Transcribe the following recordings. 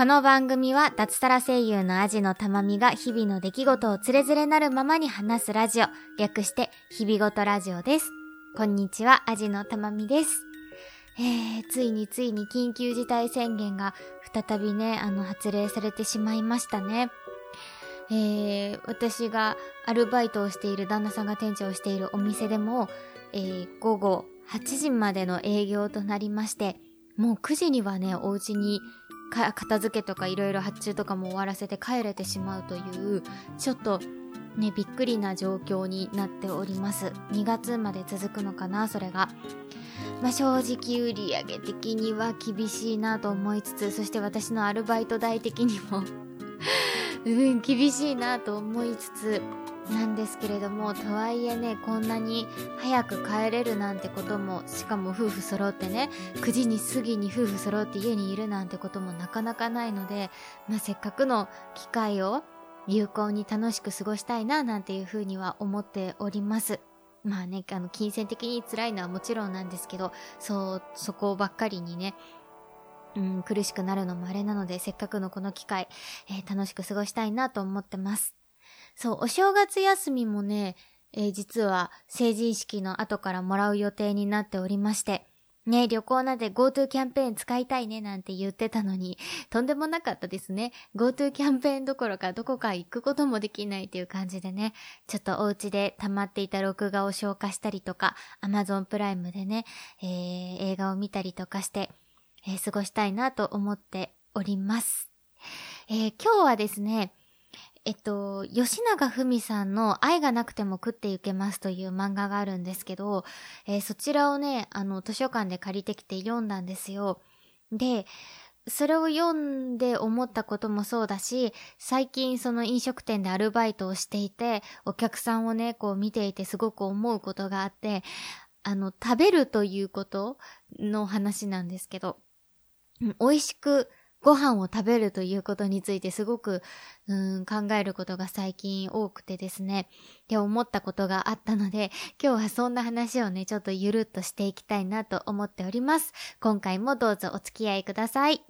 この番組は脱サラ声優のアジのたまみが日々の出来事をつれづれなるままに話すラジオ、略して日々ごとラジオです。こんにちは、アジのたまみです。えー、ついについに緊急事態宣言が再びね、あの、発令されてしまいましたね。えー、私がアルバイトをしている旦那さんが店長をしているお店でも、えー、午後8時までの営業となりまして、もう9時にはね、お家にか片付けとかいろいろ発注とかも終わらせて帰れてしまうという、ちょっとね、びっくりな状況になっております。2月まで続くのかな、それが。まあ、正直売上的には厳しいなと思いつつ、そして私のアルバイト代的にも うん、厳しいなと思いつつ、なんですけれども、とはいえね、こんなに早く帰れるなんてことも、しかも夫婦揃ってね、9時に過ぎに夫婦揃って家にいるなんてこともなかなかないので、まあ、せっかくの機会を有効に楽しく過ごしたいななんていうふうには思っております。まあね、あの、金銭的に辛いのはもちろんなんですけど、そう、そこばっかりにね、うん、苦しくなるのもあれなので、せっかくのこの機会、えー、楽しく過ごしたいなと思ってます。そう、お正月休みもね、えー、実は成人式の後からもらう予定になっておりまして、ね旅行なんで GoTo キャンペーン使いたいねなんて言ってたのに、とんでもなかったですね。GoTo キャンペーンどころかどこか行くこともできないっていう感じでね、ちょっとお家で溜まっていた録画を消化したりとか、Amazon プライムでね、えー、映画を見たりとかして、えー、過ごしたいなと思っております。えー、今日はですね、えっと、吉永文さんの愛がなくても食っていけますという漫画があるんですけど、えー、そちらをね、あの、図書館で借りてきて読んだんですよ。で、それを読んで思ったこともそうだし、最近その飲食店でアルバイトをしていて、お客さんをね、こう見ていてすごく思うことがあって、あの、食べるということの話なんですけど、美味しくご飯を食べるということについてすごく、うん、考えることが最近多くてですね、で思ったことがあったので、今日はそんな話をね、ちょっとゆるっとしていきたいなと思っております。今回もどうぞお付き合いください。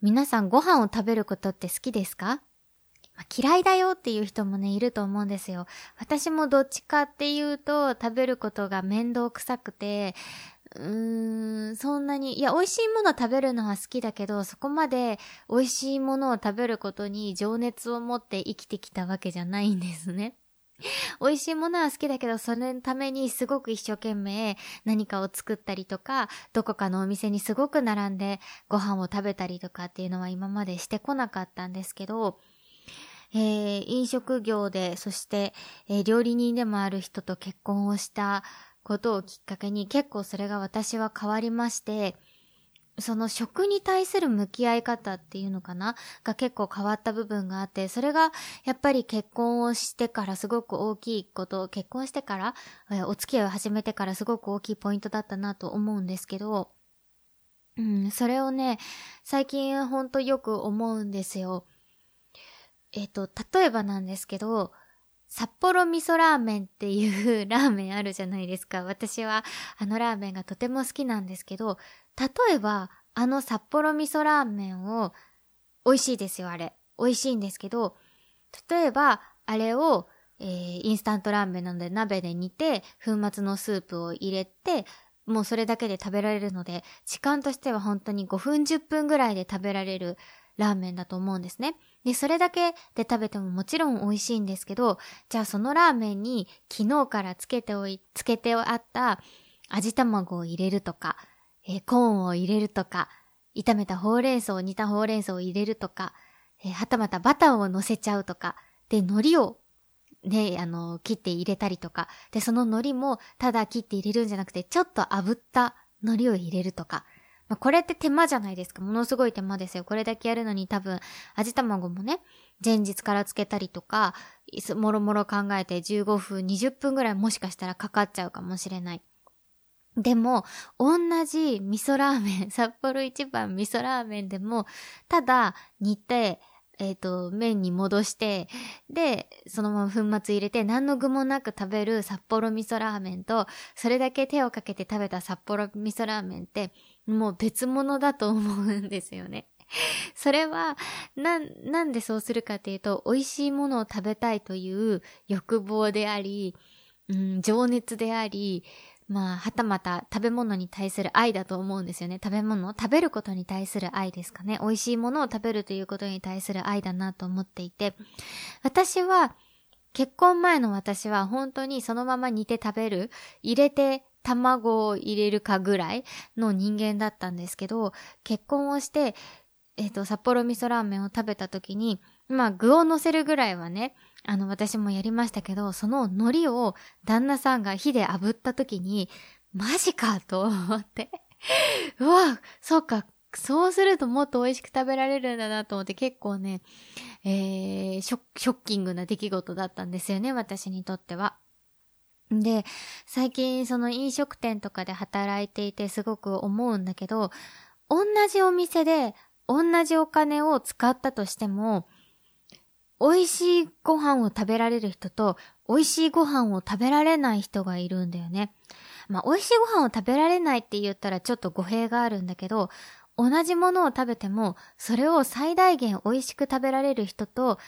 皆さんご飯を食べることって好きですか、嫌いだよっていう人もね、いると思うんですよ。私もどっちかっていうと、食べることが面倒くさくて、うーん、そんなに、いや、美味しいもの食べるのは好きだけど、そこまで美味しいものを食べることに情熱を持って生きてきたわけじゃないんですね。美味しいものは好きだけど、そのためにすごく一生懸命何かを作ったりとか、どこかのお店にすごく並んでご飯を食べたりとかっていうのは今までしてこなかったんですけど、えー、飲食業で、そして、えー、料理人でもある人と結婚をしたことをきっかけに結構それが私は変わりまして、その食に対する向き合い方っていうのかな？が結構変わった部分があって、それがやっぱり結婚をしてからすごく大きいこと、結婚してから、えお付き合いを始めてからすごく大きいポイントだったなと思うんですけど、うん、それをね、最近ほんとよく思うんですよ。えっ、と、例えばなんですけど、札幌味噌ラーメンっていうラーメンあるじゃないですか。私はあのラーメンがとても好きなんですけど、例えばあの札幌味噌ラーメンを美味しいですよ、あれ。美味しいんですけど、例えばあれを、えー、インスタントラーメンなので鍋で煮て、粉末のスープを入れて、もうそれだけで食べられるので、時間としては本当に5分10分ぐらいで食べられるラーメンだと思うんですね。で、それだけで食べてももちろん美味しいんですけど、じゃあそのラーメンに昨日からつけておい、つけてあった味卵を入れるとか、えー、コーンを入れるとか、炒めたほうれん草、煮たほうれん草を入れるとか、えー、はたまたバターを乗せちゃうとか、で、海苔をね、あの、切って入れたりとか、で、その海苔もただ切って入れるんじゃなくて、ちょっと炙った海苔を入れるとか、まあ、これって手間じゃないですか。ものすごい手間ですよ。これだけやるのに多分、味卵もね、前日からつけたりとか、もろもろ考えて15分、20分ぐらいもしかしたらかかっちゃうかもしれない。でも、同じ味噌ラーメン、札幌一番味噌ラーメンでも、ただ煮て、えっ、ー、と、麺に戻して、で、そのまま粉末入れて何の具もなく食べる札幌味噌ラーメンと、それだけ手をかけて食べた札幌味噌ラーメンって、もう別物だと思うんですよね。それは、な、なんでそうするかっていうと、美味しいものを食べたいという欲望であり、うん、情熱であり、まあ、はたまた食べ物に対する愛だと思うんですよね。食べ物、食べることに対する愛ですかね。美味しいものを食べるということに対する愛だなと思っていて、私は、結婚前の私は本当にそのまま煮て食べる、入れて卵を入れるかぐらいの人間だったんですけど、結婚をして、えっ、ー、と、札幌味噌ラーメンを食べた時に、まあ、具を乗せるぐらいはね、あの、私もやりましたけど、その海苔を旦那さんが火で炙った時に、マジかと思って うわ、そうか、そうするともっと美味しく食べられるんだなと思って結構ね、えー、ショショッキングな出来事だったんですよね、私にとっては。で、最近その飲食店とかで働いていてすごく思うんだけど、同じお店で同じお金を使ったとしても、美味しいご飯を食べられる人と、美味しいご飯を食べられない人がいるんだよね。まあ、美味しいご飯を食べられないって言ったらちょっと語弊があるんだけど、同じものを食べても、それを最大限美味しく食べられる人と、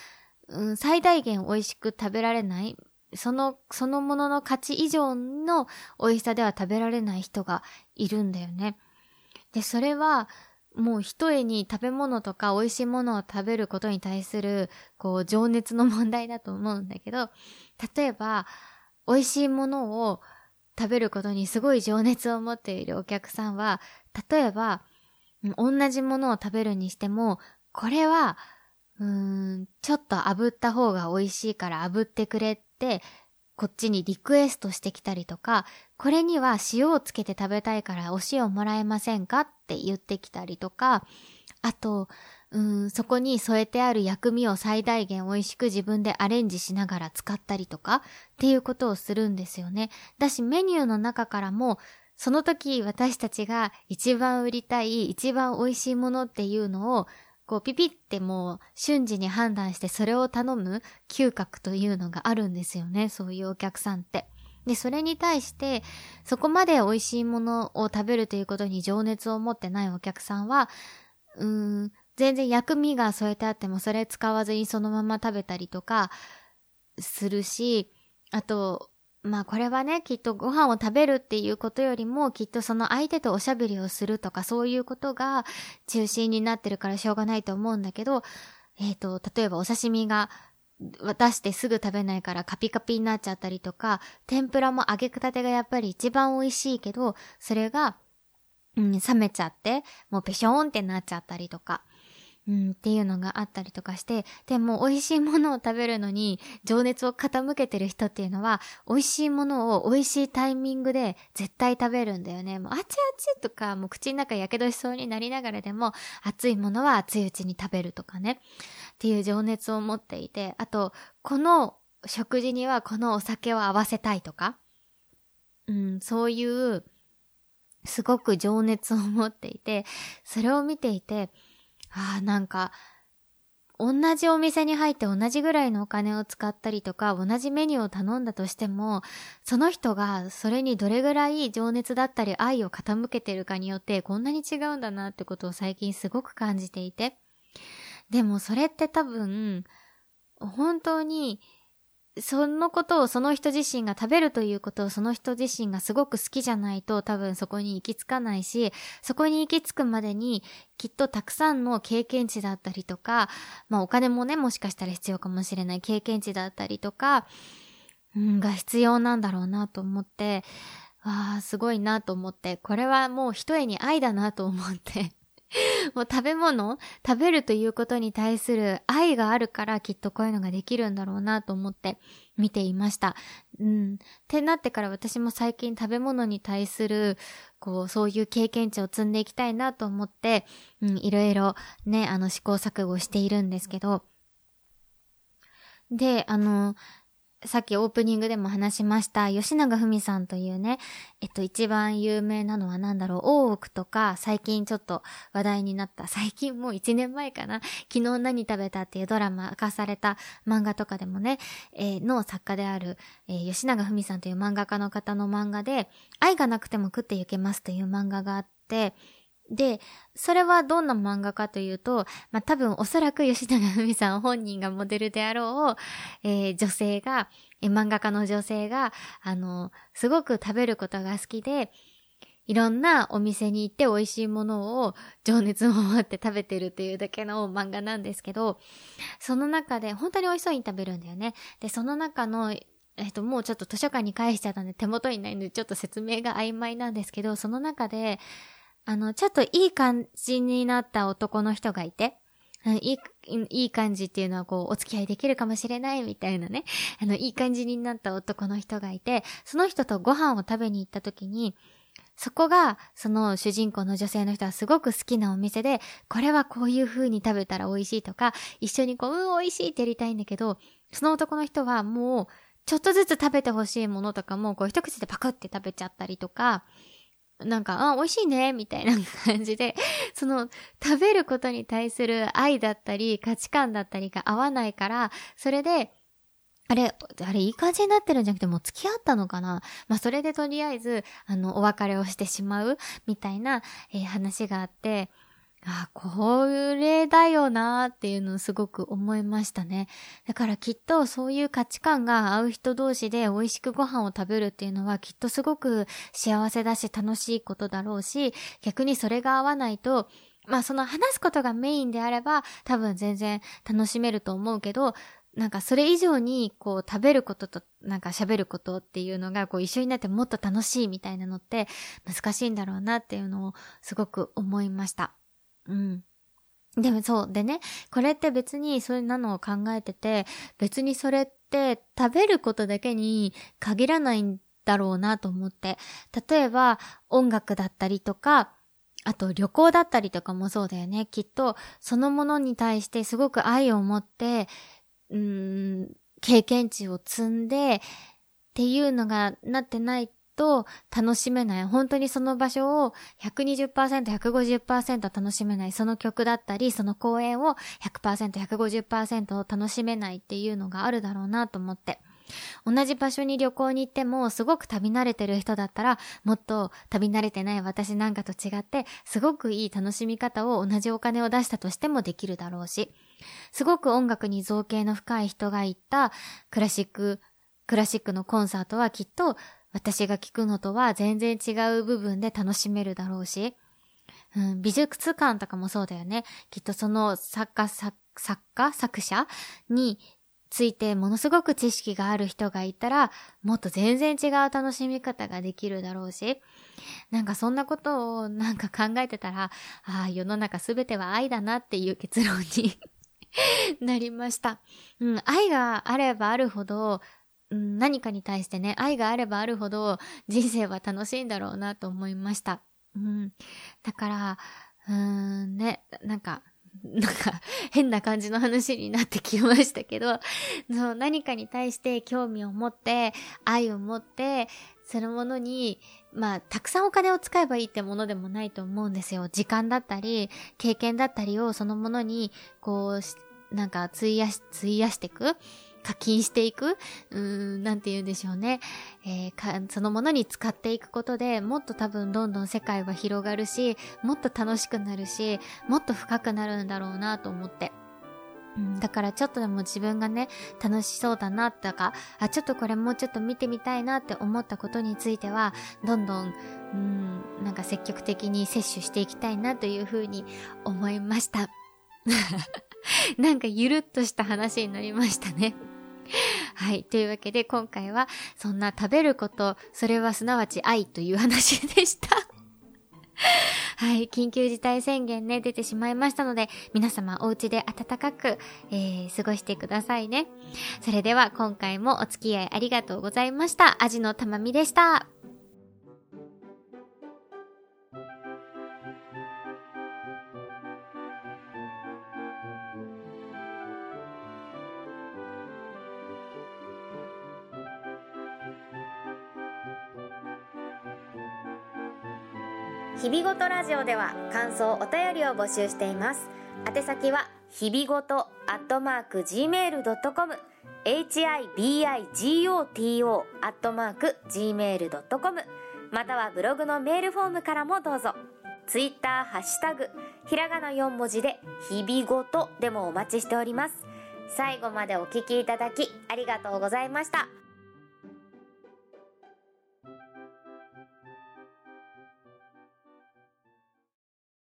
うん、最大限美味しく食べられない、その、そのものの価値以上の美味しさでは食べられない人がいるんだよね。で、それは、もう一重に食べ物とか美味しいものを食べることに対する、こう、情熱の問題だと思うんだけど、例えば、美味しいものを食べることにすごい情熱を持っているお客さんは、例えば、同じものを食べるにしても、これは、うーん、ちょっと炙った方が美味しいから炙ってくれってこっちにリクエストしてきたりとか、これには塩をつけて食べたいからお塩もらえませんかって言ってきたりとか、あと、うん、そこに添えてある薬味を最大限美味しく自分でアレンジしながら使ったりとかっていうことをするんですよね。だしメニューの中からもその時私たちが一番売りたい、一番美味しいものっていうのをこうピピってもう瞬時に判断してそれを頼む嗅覚というのがあるんですよね。そういうお客さんって。で、それに対して、そこまで美味しいものを食べるということに情熱を持ってないお客さんは、うーん、全然薬味が添えてあってもそれ使わずにそのまま食べたりとかするし、あと、まあこれはね、きっとご飯を食べるっていうことよりも、きっとその相手とおしゃべりをするとかそういうことが中心になってるからしょうがないと思うんだけど、えっ、ー、と、例えばお刺身が渡してすぐ食べないからカピカピになっちゃったりとか、天ぷらも揚げたてがやっぱり一番美味しいけど、それが、うん、冷めちゃって、もうペショーンってなっちゃったりとか。うん、っていうのがあったりとかして、でも美味しいものを食べるのに情熱を傾けてる人っていうのは、美味しいものを美味しいタイミングで絶対食べるんだよね。もうあちあちとか、もう口の中やけどしそうになりながらでも、熱いものは熱いうちに食べるとかね。っていう情熱を持っていて、あと、この食事にはこのお酒を合わせたいとか、うん、そういう、すごく情熱を持っていて、それを見ていて、ああ、なんか、同じお店に入って同じぐらいのお金を使ったりとか、同じメニューを頼んだとしても、その人がそれにどれぐらい情熱だったり愛を傾けてるかによってこんなに違うんだなってことを最近すごく感じていて。でもそれって多分、本当にそのことをその人自身が食べるということをその人自身がすごく好きじゃないと多分そこに行き着かないし、そこに行き着くまでにきっとたくさんの経験値だったりとか、まあお金もね、もしかしたら必要かもしれない経験値だったりとか、うん、が必要なんだろうなと思って、わあ、すごいなと思って、これはもう一重に愛だなと思って もう食べ物、食べるということに対する愛があるからきっとこういうのができるんだろうなと思って見ていました。うん。ってなってから私も最近食べ物に対する、こう、そういう経験値を積んでいきたいなと思って、うん、いろいろね、あの試行錯誤しているんですけど、で、あの、さっきオープニングでも話しました、吉永文さんというね、えっと、一番有名なのは何だろう、大奥とか、最近ちょっと話題になった、最近もう一年前かな、昨日何食べたっていうドラマ化された漫画とかでもね、えー、の作家である、えー、吉永文さんという漫画家の方の漫画で、愛がなくても食っていけますという漫画があって、で、それはどんな漫画かというと、まあ、多分おそらく吉永文さん本人がモデルであろう、えー、女性が、えー、漫画家の女性が、あの、すごく食べることが好きで、いろんなお店に行って美味しいものを情熱を持って食べてるっていうだけの漫画なんですけど、その中で本当に美味しそうに食べるんだよね。で、その中のえっと、もうちょっと図書館に返しちゃったんで手元にないのでちょっと説明が曖昧なんですけど、その中で、あの、ちょっといい感じになった男の人がいて、いい、いい感じっていうのはこう、お付き合いできるかもしれないみたいなね。あの、いい感じになった男の人がいて、その人とご飯を食べに行った時に、そこが、その主人公の女性の人はすごく好きなお店で、これはこういう風に食べたら美味しいとか、一緒にこう、うん、美味しいってやりたいんだけど、その男の人はもう、ちょっとずつ食べてほしいものとかも、こう一口でパクって食べちゃったりとか、なんか、あ、美味しいね、みたいな 感じで、その、食べることに対する愛だったり、価値観だったりが合わないから、それで、あれ、あれ、いい感じになってるんじゃなくて、もう付き合ったのかな？まあ、それでとりあえず、あの、お別れをしてしまう、みたいな、えー、話があって、あ、これだよなーっていうのをすごく思いましたね。だからきっとそういう価値観が合う人同士で美味しくご飯を食べるっていうのはきっとすごく幸せだし楽しいことだろうし、逆にそれが合わないと、まあその話すことがメインであれば多分全然楽しめると思うけど、なんかそれ以上にこう食べることとなんか喋ることっていうのがこう一緒になってもっと楽しいみたいなのって難しいんだろうなっていうのをすごく思いました。うん。でもそう。でね、これって別にそういうのを考えてて、別にそれって食べることだけに限らないんだろうなと思って。例えば音楽だったりとか、あと旅行だったりとかもそうだよね。きっとそのものに対してすごく愛を持って、うん、経験値を積んでっていうのがなってないと楽しめない。本当にその場所を120%、150%楽しめない。その曲だったり、その公演を100%、150%楽しめないっていうのがあるだろうなと思って。同じ場所に旅行に行っても、すごく旅慣れてる人だったら、もっと旅慣れてない私なんかと違って、すごくいい楽しみ方を同じお金を出したとしてもできるだろうし、すごく音楽に造形の深い人が行ったクラシック、クラシックのコンサートはきっと私が聞くのとは全然違う部分で楽しめるだろうし、うん、美術館とかもそうだよね。きっとその作家、作家、作者についてものすごく知識がある人がいたら、もっと全然違う楽しみ方ができるだろうし、なんかそんなことをなんか考えてたら、ああ、世の中すべては愛だなっていう結論に なりました。うん、愛があればあるほど、うん、何かに対してね、愛があればあるほど人生は楽しいんだろうなと思いました。うん。だから、うーんね、なんか、なんか変な感じの話になってきましたけど、そう何かに対して興味を持って、愛を持って、そのものに、まあ、たくさんお金を使えばいいってものでもないと思うんですよ。時間だったり、経験だったりをそのものに、こう、なんか費やし、費やしていく。課金していく、うーん、なんて言うんでしょうね。えー、か、そのものに使っていくことでもっと多分どんどん世界は広がるし、もっと楽しくなるし、もっと深くなるんだろうなと思って。だからちょっとでも自分がね、楽しそうだなとか、あ、ちょっとこれもうちょっと見てみたいなって思ったことについては、どんどん、うん、なんか積極的に摂取していきたいなというふうに思いました。なんかゆるっとした話になりましたね。はい。というわけで今回はそんな食べること、それはすなわち愛という話でした。はい。緊急事態宣言ね、出てしまいましたので、皆様お家で暖かく、えー、過ごしてくださいね。それでは今回もお付き合いありがとうございました。アジのたまみでした。日ごとラジオでは感想お便りを募集しています。宛先は日々ごとアットマーク gmail.com hibigoto アットマーク gmail.com またはブログのメールフォームからもどうぞ。ツイッターハッシュタグひらがな4文字で日々ごとでもお待ちしております。最後までお聞きいただきありがとうございました。